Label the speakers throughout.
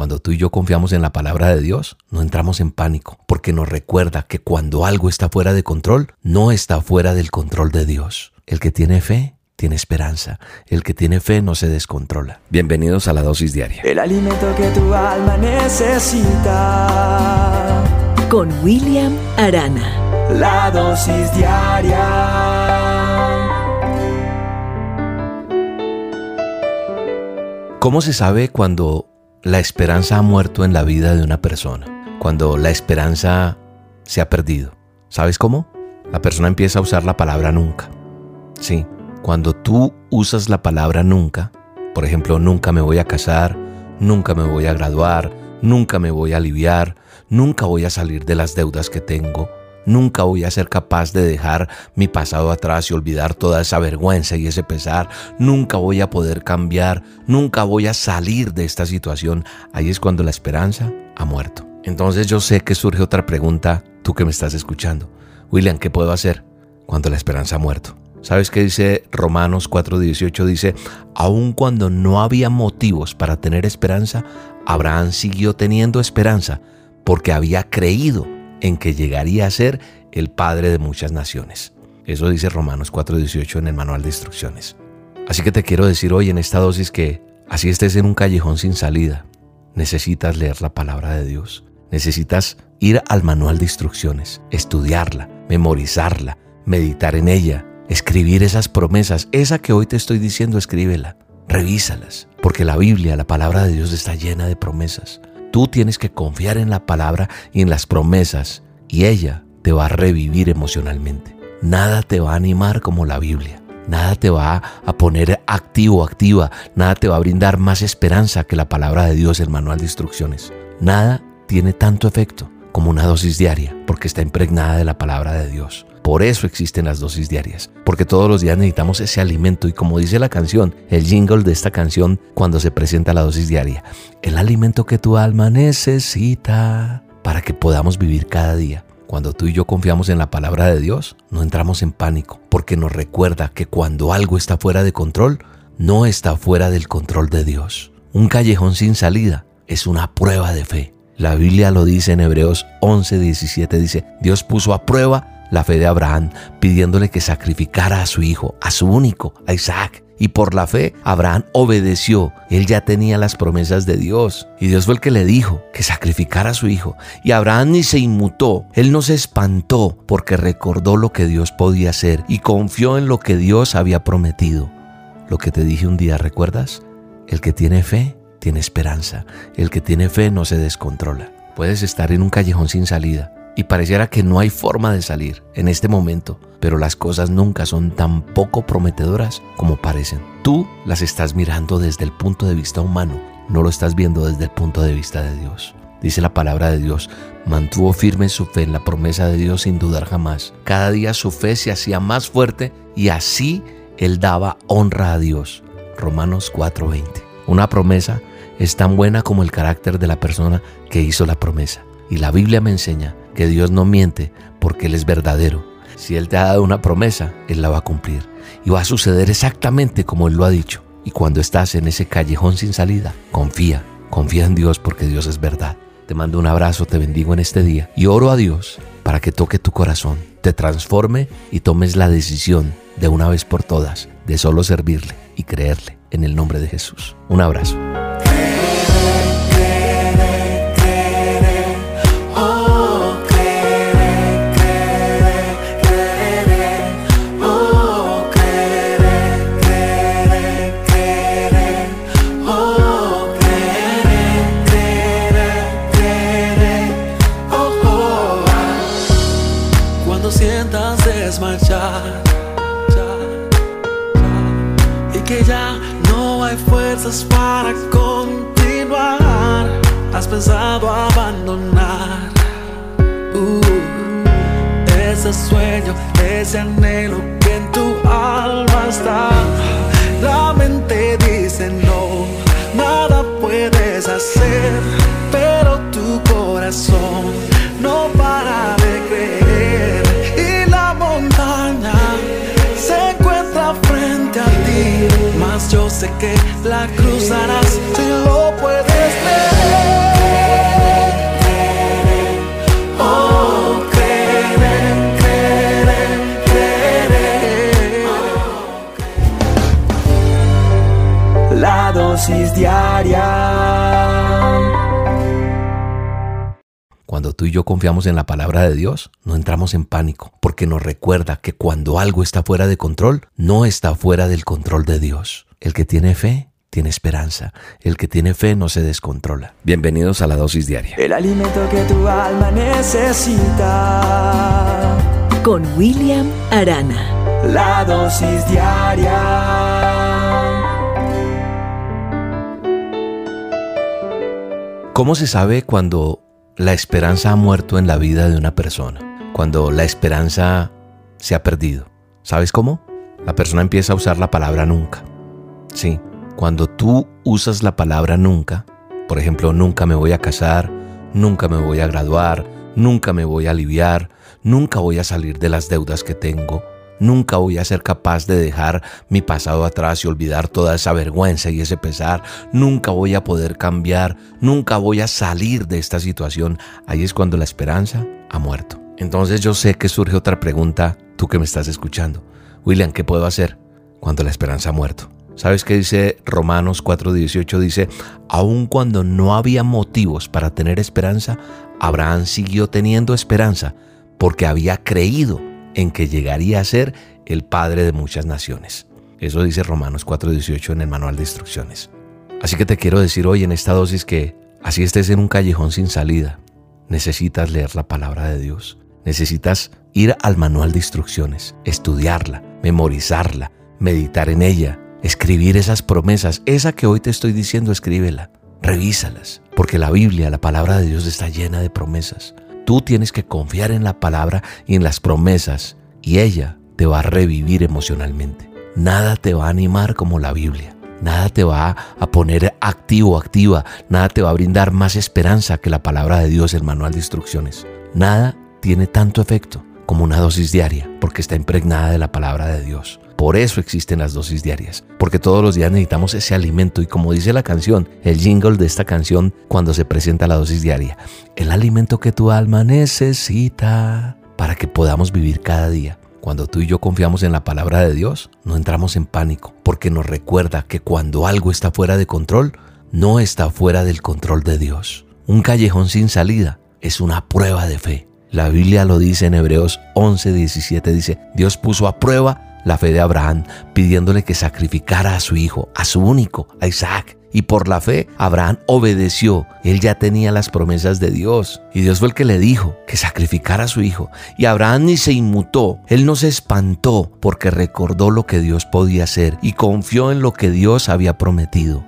Speaker 1: Cuando tú y yo confiamos en la palabra de Dios, no entramos en pánico, porque nos recuerda que cuando algo está fuera de control, no está fuera del control de Dios. El que tiene fe, tiene esperanza. El que tiene fe no se descontrola. Bienvenidos a la dosis diaria.
Speaker 2: El alimento que tu alma necesita.
Speaker 3: Con William Arana.
Speaker 2: La dosis diaria.
Speaker 1: ¿Cómo se sabe cuando la esperanza ha muerto en la vida de una persona? Cuando la esperanza se ha perdido. ¿Sabes cómo? La persona empieza a usar la palabra nunca. Sí, cuando tú usas la palabra nunca, por ejemplo, nunca me voy a casar, nunca me voy a graduar, nunca me voy a aliviar, nunca voy a salir de las deudas que tengo, Nunca voy a ser capaz de dejar mi pasado atrás y olvidar toda esa vergüenza y ese pesar. Nunca voy a poder cambiar. Nunca voy a salir de esta situación. Ahí es cuando la esperanza ha muerto. Entonces yo sé que surge otra pregunta, tú que me estás escuchando. William, ¿qué puedo hacer cuando la esperanza ha muerto? ¿Sabes qué dice Romanos 4:18? Dice, aun cuando no había motivos para tener esperanza, Abraham siguió teniendo esperanza porque había creído en que llegaría a ser el padre de muchas naciones. Eso dice Romanos 4:18 en el manual de instrucciones. Así que te quiero decir hoy en esta dosis que así estés en un callejón sin salida, necesitas leer la palabra de Dios. Necesitas ir al manual de instrucciones, estudiarla, memorizarla, meditar en ella, escribir esas promesas. Esa que hoy te estoy diciendo, escríbela, revísalas, porque la Biblia, la palabra de Dios está llena de promesas. Tú tienes que confiar en la palabra y en las promesas y ella te va a revivir emocionalmente. Nada te va a animar como la Biblia. Nada te va a poner activo, activa. Nada te va a brindar más esperanza que la palabra de Dios, el manual de instrucciones. Nada tiene tanto efecto como una dosis diaria porque está impregnada de la palabra de Dios. Por eso existen las dosis diarias, porque todos los días necesitamos ese alimento y como dice la canción, el jingle de esta canción cuando se presenta la dosis diaria, el alimento que tu alma necesita para que podamos vivir cada día. Cuando tú y yo confiamos en la palabra de Dios, no entramos en pánico, porque nos recuerda que cuando algo está fuera de control, no está fuera del control de Dios. Un callejón sin salida es una prueba de fe. La Biblia lo dice en Hebreos 11, 17, dice, Dios puso a prueba la fe de Abraham, pidiéndole que sacrificara a su hijo, a su único, a Isaac. Y por la fe, Abraham obedeció. Él ya tenía las promesas de Dios. Y Dios fue el que le dijo que sacrificara a su hijo. Y Abraham ni se inmutó. Él no se espantó porque recordó lo que Dios podía hacer y confió en lo que Dios había prometido. Lo que te dije un día, ¿recuerdas? El que tiene fe, tiene esperanza. El que tiene fe no se descontrola. Puedes estar en un callejón sin salida y pareciera que no hay forma de salir en este momento, pero las cosas nunca son tan poco prometedoras como parecen. Tú las estás mirando desde el punto de vista humano, no lo estás viendo desde el punto de vista de Dios. Dice la palabra de Dios, mantuvo firme su fe en la promesa de Dios sin dudar jamás. Cada día su fe se hacía más fuerte y así él daba honra a Dios. Romanos 4:20. Una promesa es tan buena como el carácter de la persona que hizo la promesa. Y la Biblia me enseña que Dios no miente porque Él es verdadero. Si Él te ha dado una promesa, Él la va a cumplir. Y va a suceder exactamente como Él lo ha dicho. Y cuando estás en ese callejón sin salida, confía, confía en Dios porque Dios es verdad. Te mando un abrazo, te bendigo en este día y oro a Dios para que toque tu corazón, te transforme y tomes la decisión de una vez por todas de solo servirle y creerle en el nombre de Jesús. Un abrazo.
Speaker 2: Que ya no hay fuerzas para continuar. Has pensado abandonar uh, ese sueño, ese anhelo que en tu alma está. La mente dice no, nada puedes hacer, pero tu corazón no para de creer. ti, mas yo sé que la cruzarás si lo puedes oh, creer. Oh, creer, creer, creer. La dosis diaria ver.
Speaker 1: tú y yo confiamos en la palabra de Dios, no entramos en pánico, porque nos recuerda que cuando algo está fuera de control, no está fuera del control de Dios. El que tiene fe tiene esperanza. El que tiene fe no se descontrola. Bienvenidos a la dosis diaria.
Speaker 4: El alimento que tu alma necesita.
Speaker 3: Con William Arana.
Speaker 4: La dosis diaria.
Speaker 1: ¿Cómo se sabe cuando la esperanza ha muerto en la vida de una persona? Cuando la esperanza se ha perdido. ¿Sabes cómo? La persona empieza a usar la palabra nunca. Sí, cuando tú usas la palabra nunca, por ejemplo, nunca me voy a casar, nunca me voy a graduar, nunca me voy a aliviar, nunca voy a salir de las deudas que tengo, nunca voy a ser capaz de dejar mi pasado atrás y olvidar toda esa vergüenza y ese pesar, nunca voy a poder cambiar, nunca voy a salir de esta situación, ahí es cuando la esperanza ha muerto. Entonces yo sé que surge otra pregunta, tú que me estás escuchando. William, ¿qué puedo hacer cuando la esperanza ha muerto? ¿Sabes qué dice Romanos 4:18? Dice, aun cuando no había motivos para tener esperanza, Abraham siguió teniendo esperanza porque había creído en que llegaría a ser el padre de muchas naciones. Eso dice Romanos 4:18 en el manual de instrucciones. Así que te quiero decir hoy en esta dosis que así estés en un callejón sin salida, necesitas leer la palabra de Dios. Necesitas ir al manual de instrucciones, estudiarla, memorizarla, meditar en ella escribir esas promesas, esa que hoy te estoy diciendo, escríbela, revísalas, porque la Biblia, la palabra de Dios está llena de promesas. Tú tienes que confiar en la palabra y en las promesas, y ella te va a revivir emocionalmente. Nada te va a animar como la Biblia. Nada te va a poner activo, activa. Nada te va a brindar más esperanza que la palabra de Dios, el manual de instrucciones. Nada tiene tanto efecto como una dosis diaria, porque está impregnada de la palabra de Dios. Por eso existen las dosis diarias, porque todos los días necesitamos ese alimento y como dice la canción, el jingle de esta canción cuando se presenta la dosis diaria, el alimento que tu alma necesita para que podamos vivir cada día. Cuando tú y yo confiamos en la palabra de Dios, no entramos en pánico, porque nos recuerda que cuando algo está fuera de control, no está fuera del control de Dios. Un callejón sin salida es una prueba de fe. La Biblia lo dice en Hebreos 11, 17, dice, Dios puso a prueba la fe de Abraham, pidiéndole que sacrificara a su hijo, a su único, a Isaac. Y por la fe, Abraham obedeció. Él ya tenía las promesas de Dios. Y Dios fue el que le dijo que sacrificara a su hijo. Y Abraham ni se inmutó. Él no se espantó porque recordó lo que Dios podía hacer y confió en lo que Dios había prometido.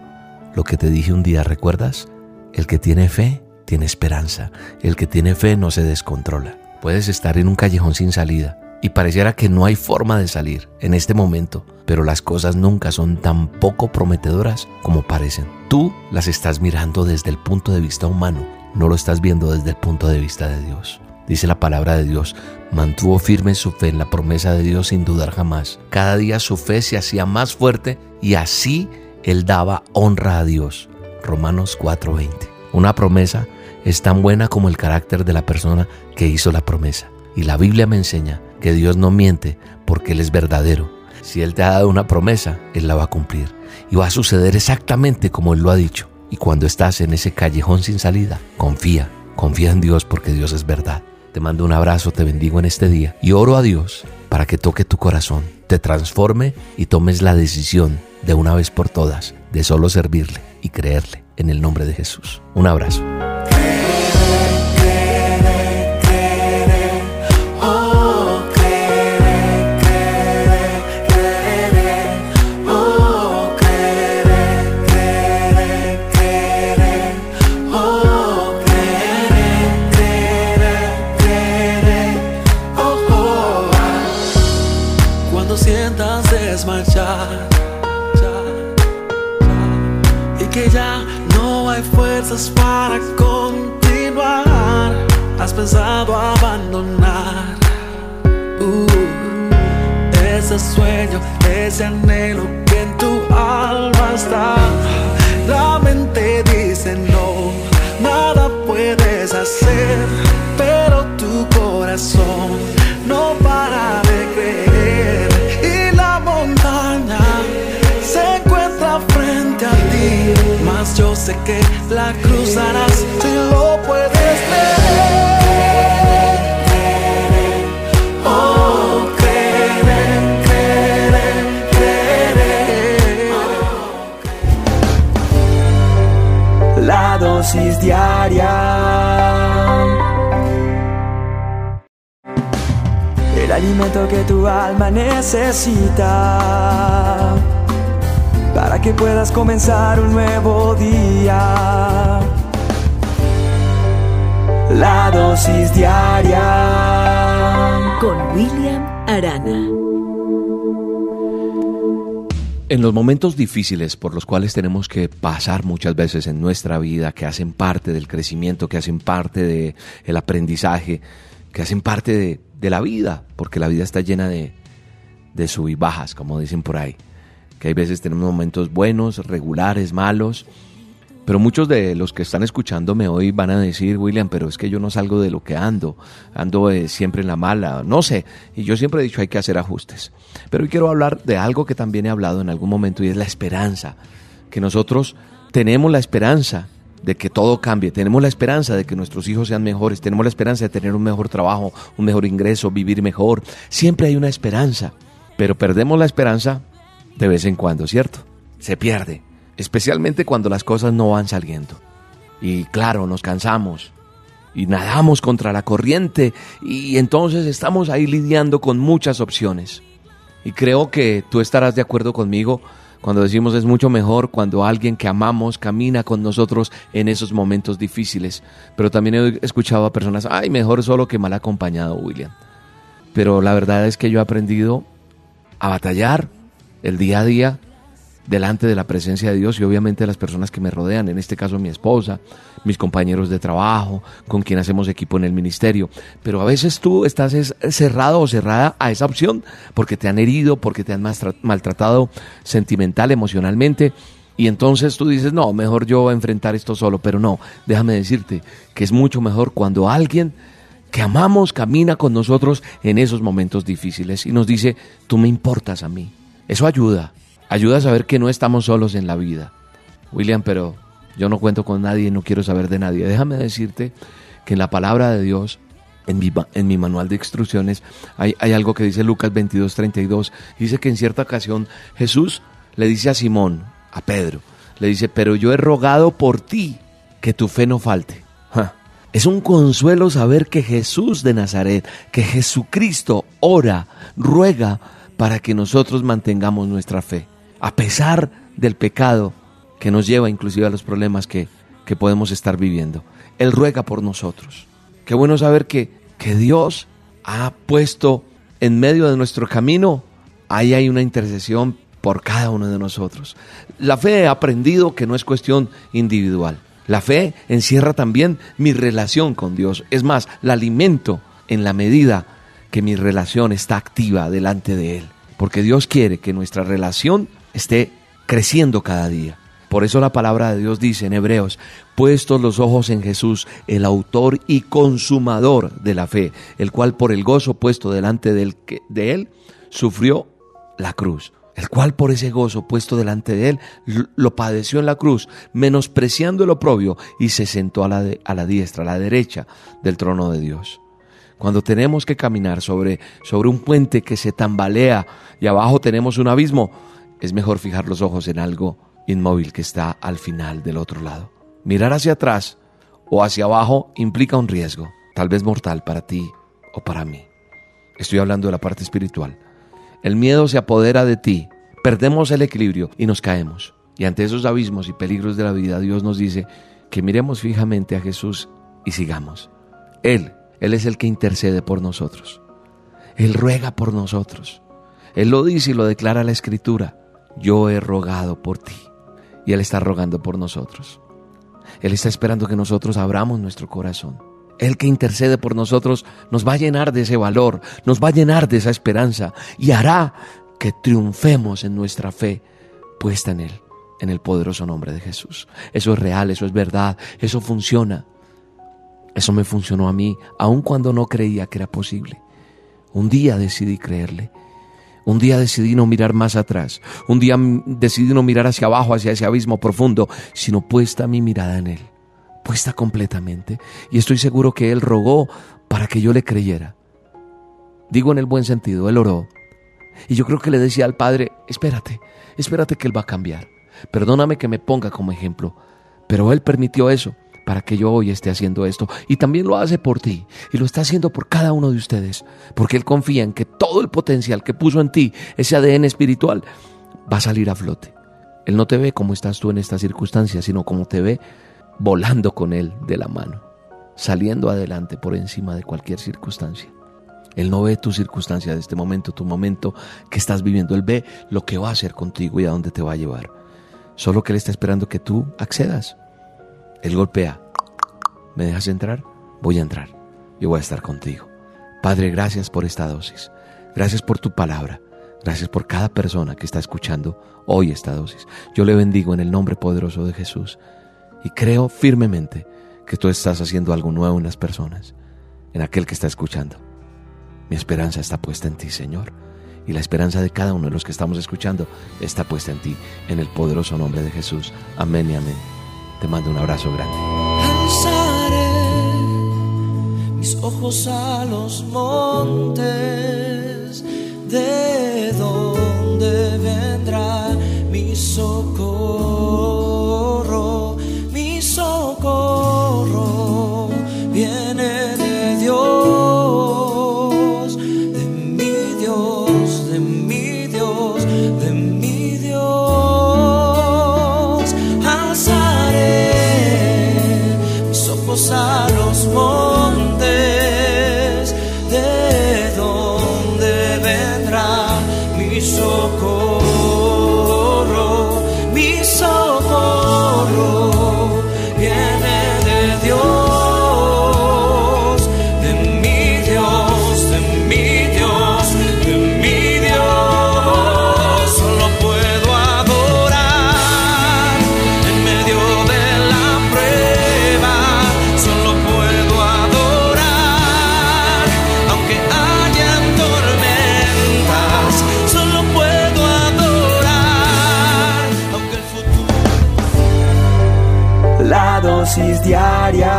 Speaker 1: Lo que te dije un día, ¿recuerdas? El que tiene fe, tiene esperanza. El que tiene fe no se descontrola. Puedes estar en un callejón sin salida y pareciera que no hay forma de salir en este momento, pero las cosas nunca son tan poco prometedoras como parecen. Tú las estás mirando desde el punto de vista humano, no lo estás viendo desde el punto de vista de Dios. Dice la palabra de Dios, mantuvo firme su fe en la promesa de Dios sin dudar jamás. Cada día su fe se hacía más fuerte y así él daba honra a Dios. Romanos 4:20. Una promesa es tan buena como el carácter de la persona que hizo la promesa. Y la Biblia me enseña que Dios no miente porque Él es verdadero. Si Él te ha dado una promesa, Él la va a cumplir. Y va a suceder exactamente como Él lo ha dicho. Y cuando estás en ese callejón sin salida, confía, confía en Dios porque Dios es verdad. Te mando un abrazo, te bendigo en este día y oro a Dios para que toque tu corazón, te transforme y tomes la decisión de una vez por todas de solo servirle y creerle en el nombre de Jesús. Un abrazo.
Speaker 2: No hay fuerzas para continuar. Has pensado abandonar uh, ese sueño, ese anhelo que en tu alma está. La mente dice no, nada puedes hacer, pero tu corazón no para de creer. yo sé que la cruzarás si lo puedes creer. Oh, creer, creer, creer.
Speaker 4: Oh, la dosis diaria. El alimento que tu alma necesita para que puedas comenzar un nuevo día. La dosis diaria
Speaker 3: con William Arana.
Speaker 1: En los momentos difíciles por los cuales tenemos que pasar muchas veces en nuestra vida, que hacen parte del crecimiento, que hacen parte del el aprendizaje, que hacen parte de, de, la vida, porque la vida está llena de, de sub y bajas, como dicen por ahí. Que hay veces tenemos momentos buenos, regulares, malos, pero muchos de los que están escuchándome hoy van a decir, William, pero es que yo no salgo de lo que ando, ando eh, siempre en la mala, no sé, y yo siempre he dicho hay que hacer ajustes. Pero hoy quiero hablar de algo que también he hablado en algún momento y es la esperanza, que nosotros tenemos la esperanza de que todo cambie, tenemos la esperanza de que nuestros hijos sean mejores, tenemos la esperanza de tener un mejor trabajo, un mejor ingreso, vivir mejor, siempre hay una esperanza, pero perdemos la esperanza de vez en cuando, ¿cierto? Se pierde especialmente cuando las cosas no van saliendo. Y claro, nos cansamos y nadamos contra la corriente y entonces estamos ahí lidiando con muchas opciones. Y creo que tú estarás de acuerdo conmigo cuando decimos es mucho mejor cuando alguien que amamos camina con nosotros en esos momentos difíciles. Pero también he escuchado a personas, ay, mejor solo que mal acompañado, William. Pero la verdad es que yo he aprendido a batallar el día a día delante de la presencia de Dios y obviamente las personas que me rodean, en este caso mi esposa, mis compañeros de trabajo, con quien hacemos equipo en el ministerio. Pero a veces tú estás cerrado o cerrada a esa opción porque te han herido, porque te han maltratado sentimental, emocionalmente. Y entonces tú dices, no, mejor yo enfrentar esto solo, pero no, déjame decirte que es mucho mejor cuando alguien que amamos camina con nosotros en esos momentos difíciles y nos dice, tú me importas a mí. Eso ayuda, ayuda a saber que no estamos solos en la vida. William, pero yo no cuento con nadie no quiero saber de nadie. Déjame decirte que en la palabra de Dios, en mi, en mi manual de instrucciones, hay, hay, algo que dice Lucas 22, 32. Dice que en cierta ocasión Jesús le dice a Simón, a Pedro, le dice, pero yo he rogado por ti que tu fe no falte. Es un consuelo saber que Jesús de Nazaret, que Jesucristo ora, ruega para que nosotros mantengamos nuestra fe a pesar del pecado que nos lleva inclusive a los problemas que, que podemos estar viviendo. Él ruega por nosotros. Qué bueno saber que, que Dios ha puesto en medio de nuestro camino, ahí hay una intercesión por cada uno de nosotros. La fe he aprendido que no es cuestión individual. La fe encierra también mi relación con Dios. Es más, la alimento en la medida que mi relación está activa delante de Él. Porque Dios quiere que nuestra relación esté creciendo cada día. Por eso la palabra de Dios dice en Hebreos, puestos los ojos en Jesús, el autor y consumador de la fe, el cual por el gozo puesto delante de él, de sufrió la cruz, el cual por ese gozo puesto delante de él lo padeció en la cruz, menospreciando el oprobio y se sentó a la, a la diestra, a la derecha del trono de Dios. Cuando tenemos que caminar sobre, sobre un puente que se tambalea y abajo tenemos un abismo, es mejor fijar los ojos en algo inmóvil que está al final del otro lado. Mirar hacia atrás o hacia abajo implica un riesgo, tal vez mortal para ti o para mí. Estoy hablando de la parte espiritual. El miedo se apodera de ti, perdemos el equilibrio y nos caemos. Y ante esos abismos y peligros de la vida, Dios nos dice que miremos fijamente a Jesús y sigamos. Él, Él es el que intercede por nosotros. Él ruega por nosotros. Él lo dice y lo declara la Escritura yo he rogado por ti. Y Él está rogando por nosotros. Él está esperando que nosotros abramos nuestro corazón. Él que intercede por nosotros nos va a llenar de ese valor, nos va a llenar de esa esperanza y hará que triunfemos en nuestra fe puesta en Él, en el poderoso nombre de Jesús. Eso es real, eso es verdad, eso funciona. Eso me funcionó a mí, aun cuando no creía que era posible. Un día decidí creerle un día decidí no mirar más atrás. Un día decidí no mirar hacia abajo, hacia ese abismo profundo, sino puesta mi mirada en Él. Puesta completamente. Y estoy seguro que Él rogó para que yo le creyera. Digo en el buen sentido, Él oró. Y yo creo que le decía al Padre, espérate, espérate que Él va a cambiar. Perdóname que me ponga como ejemplo. Pero Él permitió eso para que yo hoy esté haciendo esto. Y también lo hace por ti. Y lo está haciendo por cada uno de ustedes. Porque Él confía en que todo el potencial que puso en ti, ese ADN espiritual, va a salir a flote. Él no te ve como estás tú en esta circunstancia, sino como te ve volando con Él de la mano, saliendo adelante por encima de cualquier circunstancia. Él no ve tu circunstancia de este momento, tu momento que estás viviendo. Él ve lo que va a hacer contigo y a dónde te va a llevar. Solo que Él está esperando que tú accedas. Él golpea. ¿Me dejas entrar? Voy a entrar. Yo voy a estar contigo. Padre, gracias por esta dosis. Gracias por tu palabra. Gracias por cada persona que está escuchando hoy esta dosis. Yo le bendigo en el nombre poderoso de Jesús y creo firmemente que tú estás haciendo algo nuevo en las personas, en aquel que está escuchando. Mi esperanza está puesta en ti, Señor, y la esperanza de cada uno de los que estamos escuchando está puesta en ti, en el poderoso nombre de Jesús. Amén y amén. Te mando un abrazo grande.
Speaker 2: mis ojos a los montes, de donde vendrá mi socorro,
Speaker 4: dosis diaria.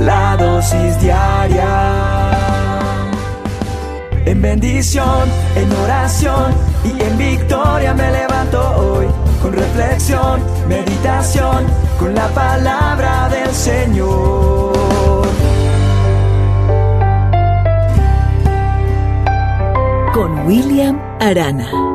Speaker 4: La dosis diaria. En bendición, en oración y en victoria me levanto hoy. Con reflexión, meditación, con la palabra del Señor.
Speaker 3: Con William Arana.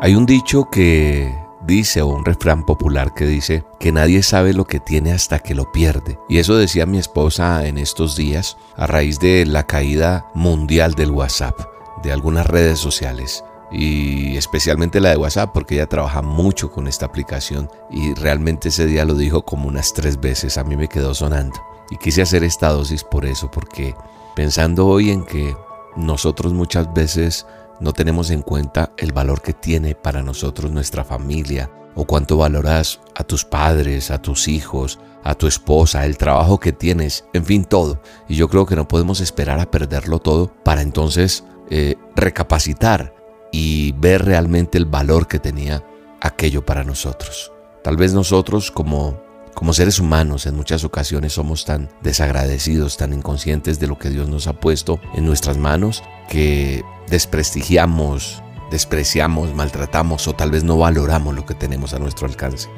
Speaker 1: Hay un dicho que dice, o un refrán popular que dice, que nadie sabe lo que tiene hasta que lo pierde. Y eso decía mi esposa en estos días, a raíz de la caída mundial del WhatsApp, de algunas redes sociales. Y especialmente la de WhatsApp, porque ella trabaja mucho con esta aplicación. Y realmente ese día lo dijo como unas tres veces, a mí me quedó sonando. Y quise hacer esta dosis por eso, porque pensando hoy en que nosotros muchas veces no tenemos en cuenta el valor que tiene para nosotros nuestra familia o cuánto valoras a tus padres, a tus hijos, a tu esposa, el trabajo que tienes, en fin, todo. Y yo creo que no podemos esperar a perderlo todo para entonces eh, recapacitar y ver realmente el valor que tenía aquello para nosotros. Tal vez nosotros como como seres humanos en muchas ocasiones somos tan desagradecidos, tan inconscientes de lo que Dios nos ha puesto en nuestras manos que desprestigiamos, despreciamos, maltratamos o tal vez no valoramos lo que tenemos a nuestro alcance.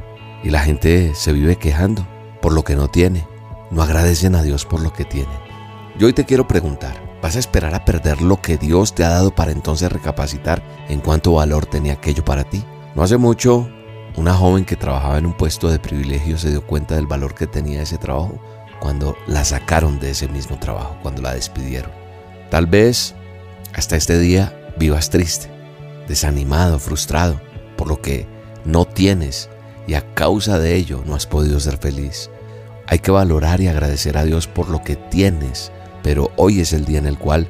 Speaker 1: Y la gente se vive quejando por lo que no tiene, no agradecen a Dios por lo que tienen. Yo hoy te quiero preguntar, ¿vas a esperar a perder lo que Dios te ha dado para entonces recapacitar en cuánto valor tenía aquello para ti? No hace mucho una joven que trabajaba en un puesto de privilegio se dio cuenta del valor que tenía ese trabajo cuando la sacaron de ese mismo trabajo, cuando la despidieron. Tal vez hasta este día vivas triste, desanimado, frustrado por lo que no tienes y a causa de ello no has podido ser feliz. Hay que valorar y agradecer a Dios por lo que tienes, pero hoy es el día en el cual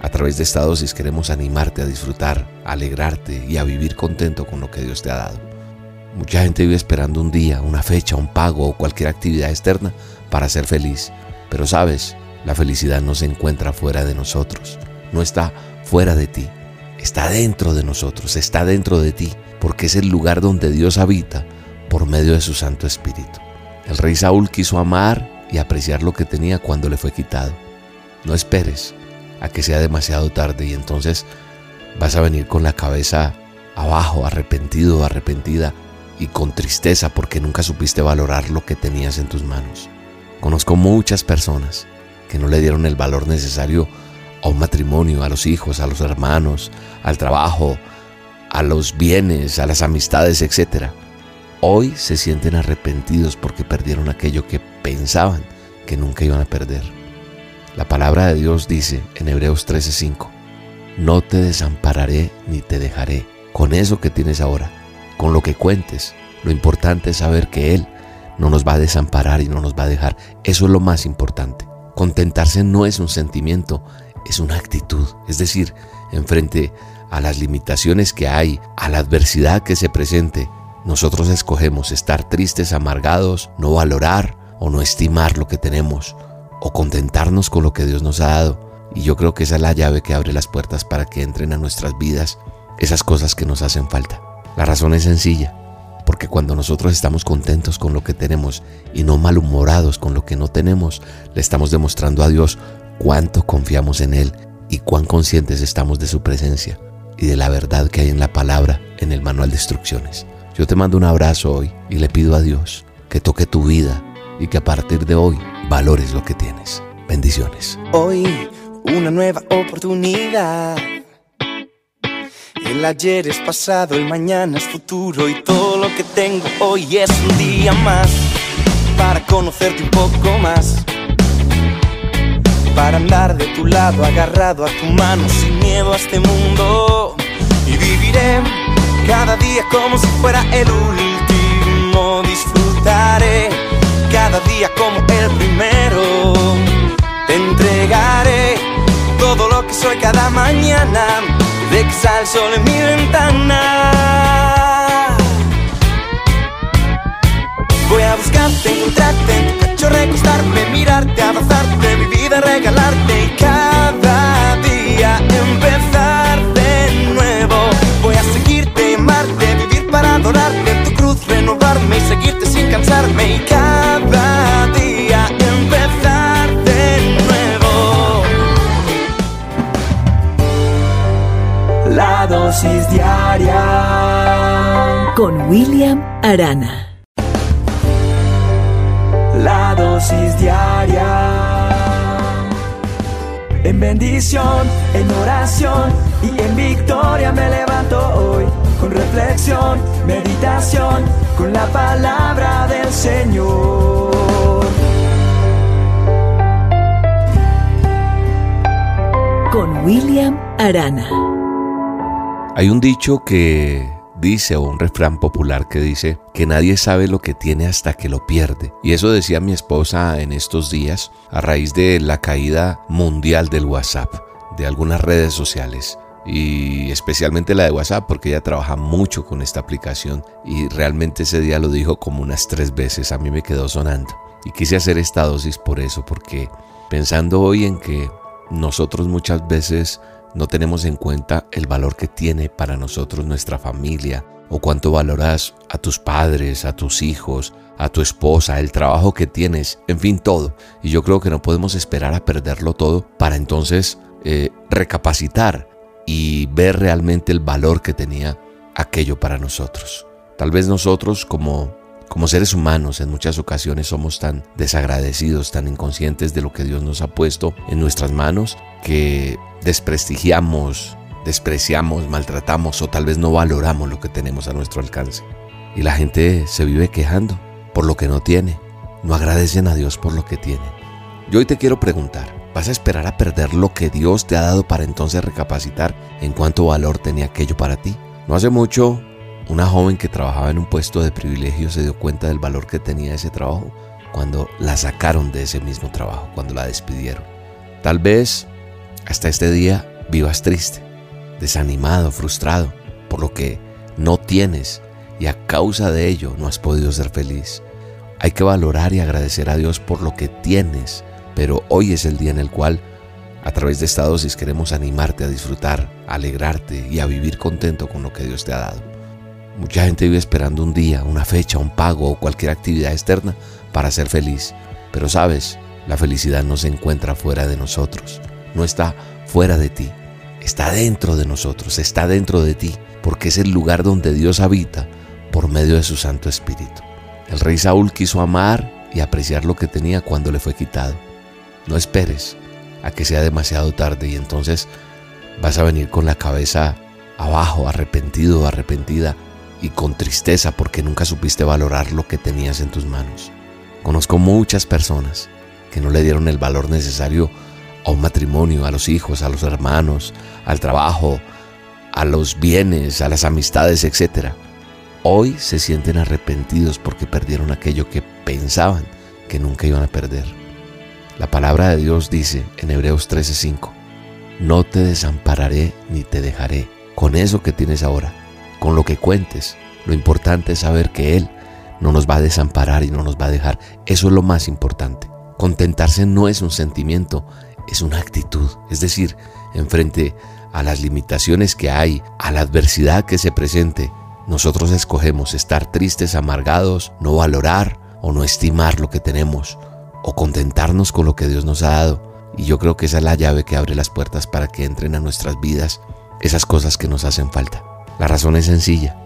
Speaker 1: a través de esta dosis queremos animarte a disfrutar, a alegrarte y a vivir contento con lo que Dios te ha dado. Mucha gente vive esperando un día, una fecha, un pago o cualquier actividad externa para ser feliz. Pero sabes, la felicidad no se encuentra fuera de nosotros, no está fuera de ti, está dentro de nosotros, está dentro de ti, porque es el lugar donde Dios habita por medio de su Santo Espíritu. El rey Saúl quiso amar y apreciar lo que tenía cuando le fue quitado. No esperes a que sea demasiado tarde y entonces vas a venir con la cabeza abajo, arrepentido, arrepentida y con tristeza porque nunca supiste valorar lo que tenías en tus manos. Conozco muchas personas que no le dieron el valor necesario a un matrimonio, a los hijos, a los hermanos, al trabajo, a los bienes, a las amistades, etc. Hoy se sienten arrepentidos porque perdieron aquello que pensaban que nunca iban a perder. La palabra de Dios dice en Hebreos 13:5, no te desampararé ni te dejaré con eso que tienes ahora, con lo que cuentes. Lo importante es saber que Él no nos va a desamparar y no nos va a dejar. Eso es lo más importante. Contentarse no es un sentimiento, es una actitud. Es decir, enfrente a las limitaciones que hay, a la adversidad que se presente, nosotros escogemos estar tristes, amargados, no valorar o no estimar lo que tenemos, o contentarnos con lo que Dios nos ha dado. Y yo creo que esa es la llave que abre las puertas para que entren a nuestras vidas esas cosas que nos hacen falta. La razón es sencilla, porque cuando nosotros estamos contentos con lo que tenemos y no malhumorados con lo que no tenemos, le estamos demostrando a Dios cuánto confiamos en Él y cuán conscientes estamos de su presencia y de la verdad que hay en la palabra en el manual de instrucciones. Yo te mando un abrazo hoy y le pido a Dios que toque tu vida y que a partir de hoy valores lo que tienes. Bendiciones.
Speaker 4: Hoy una nueva oportunidad. El ayer es pasado, el mañana es futuro y todo lo que tengo hoy es un día más para conocerte un poco más. Para andar de tu lado, agarrado a tu mano, sin miedo a este mundo. Y viviré cada día como si fuera el último. Disfrutaré cada día como el primero. Te entregaré todo lo que soy cada mañana. De que sale el sol en mi ventana. Voy a buscarte, encontrarte en tu recostarme, mirarte, abrazarte, mi vida regalarte y cada día empezar de nuevo. Voy a seguirte, amarte, vivir para adorarte, en tu cruz renovarme y seguirte sin cansarme y cada dosis diaria.
Speaker 3: Con William Arana.
Speaker 4: La dosis diaria. En bendición, en oración y en victoria me levanto hoy. Con reflexión, meditación, con la palabra del Señor.
Speaker 3: Con William Arana.
Speaker 1: Hay un dicho que dice, o un refrán popular que dice, que nadie sabe lo que tiene hasta que lo pierde. Y eso decía mi esposa en estos días a raíz de la caída mundial del WhatsApp, de algunas redes sociales. Y especialmente la de WhatsApp porque ella trabaja mucho con esta aplicación y realmente ese día lo dijo como unas tres veces, a mí me quedó sonando. Y quise hacer esta dosis por eso, porque pensando hoy en que nosotros muchas veces no tenemos en cuenta el valor que tiene para nosotros nuestra familia o cuánto valoras a tus padres, a tus hijos, a tu esposa, el trabajo que tienes, en fin, todo. Y yo creo que no podemos esperar a perderlo todo para entonces eh, recapacitar y ver realmente el valor que tenía aquello para nosotros. Tal vez nosotros como como seres humanos en muchas ocasiones somos tan desagradecidos, tan inconscientes de lo que Dios nos ha puesto en nuestras manos que desprestigiamos, despreciamos, maltratamos o tal vez no valoramos lo que tenemos a nuestro alcance. Y la gente se vive quejando por lo que no tiene, no agradecen a Dios por lo que tienen. Yo hoy te quiero preguntar, ¿vas a esperar a perder lo que Dios te ha dado para entonces recapacitar en cuánto valor tenía aquello para ti? No hace mucho una joven que trabajaba en un puesto de privilegio se dio cuenta del valor que tenía ese trabajo cuando la sacaron de ese mismo trabajo, cuando la despidieron. Tal vez hasta este día vivas triste, desanimado, frustrado por lo que no tienes y a causa de ello no has podido ser feliz. Hay que valorar y agradecer a Dios por lo que tienes, pero hoy es el día en el cual a través de esta dosis queremos animarte a disfrutar, a alegrarte y a vivir contento con lo que Dios te ha dado. Mucha gente vive esperando un día, una fecha, un pago o cualquier actividad externa para ser feliz. Pero sabes, la felicidad no se encuentra fuera de nosotros, no está fuera de ti. está dentro de nosotros, está dentro de ti, porque es el lugar donde Dios habita por medio de su Santo Espíritu. El rey Saúl quiso amar y apreciar lo que tenía cuando le fue quitado. No esperes a que sea demasiado tarde y entonces vas a venir con la cabeza abajo, arrepentido arrepentida y con tristeza porque nunca supiste valorar lo que tenías en tus manos. Conozco muchas personas que no le dieron el valor necesario a un matrimonio, a los hijos, a los hermanos, al trabajo, a los bienes, a las amistades, etc. Hoy se sienten arrepentidos porque perdieron aquello que pensaban que nunca iban a perder. La palabra de Dios dice en Hebreos 13:5, no te desampararé ni te dejaré con eso que tienes ahora, con lo que cuentes. Lo importante es saber que Él no nos va a desamparar y no nos va a dejar. Eso es lo más importante. Contentarse no es un sentimiento, es una actitud. Es decir, enfrente a las limitaciones que hay, a la adversidad que se presente, nosotros escogemos estar tristes, amargados, no valorar o no estimar lo que tenemos, o contentarnos con lo que Dios nos ha dado. Y yo creo que esa es la llave que abre las puertas para que entren a nuestras vidas esas cosas que nos hacen falta. La razón es sencilla,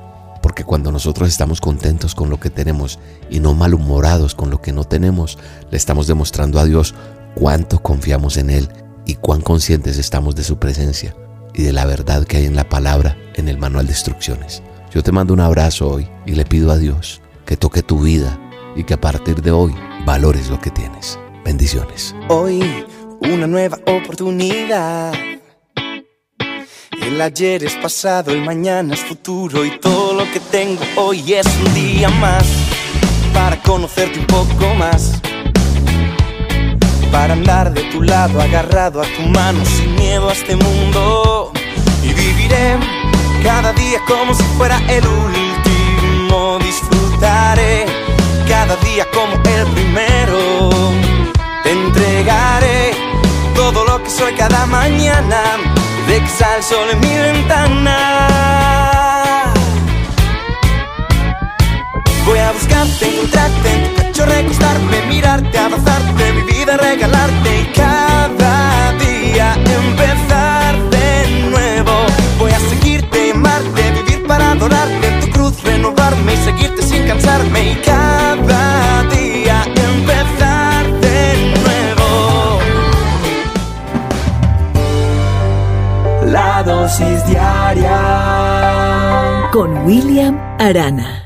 Speaker 1: porque cuando nosotros estamos contentos con lo que tenemos y no malhumorados con lo que no tenemos, le estamos demostrando a Dios cuánto confiamos en Él y cuán conscientes estamos de su presencia y de la verdad que hay en la palabra en el manual de instrucciones. Yo te mando un abrazo hoy y le pido a Dios que toque tu vida y que a partir de hoy valores lo que tienes. Bendiciones.
Speaker 4: Hoy una nueva oportunidad. El ayer es pasado, el mañana es futuro y todo lo que tengo hoy es un día más para conocerte un poco más para andar de tu lado agarrado a tu mano sin miedo a este mundo. Y viviré cada día como si fuera el último. Disfrutaré cada día como el primero. Te entregaré todo lo que soy cada mañana. De que sale el en mi ventana. Voy a buscarte encontrarte pecho recostarme mirarte abrazarte mi vida regalarte y cada día empezar de nuevo. Voy a seguirte, amarte, vivir para adorarte en tu cruz, renovarme y seguirte sin cansarme y cada día empezar de nuevo. La dosis diaria
Speaker 3: con William Arana.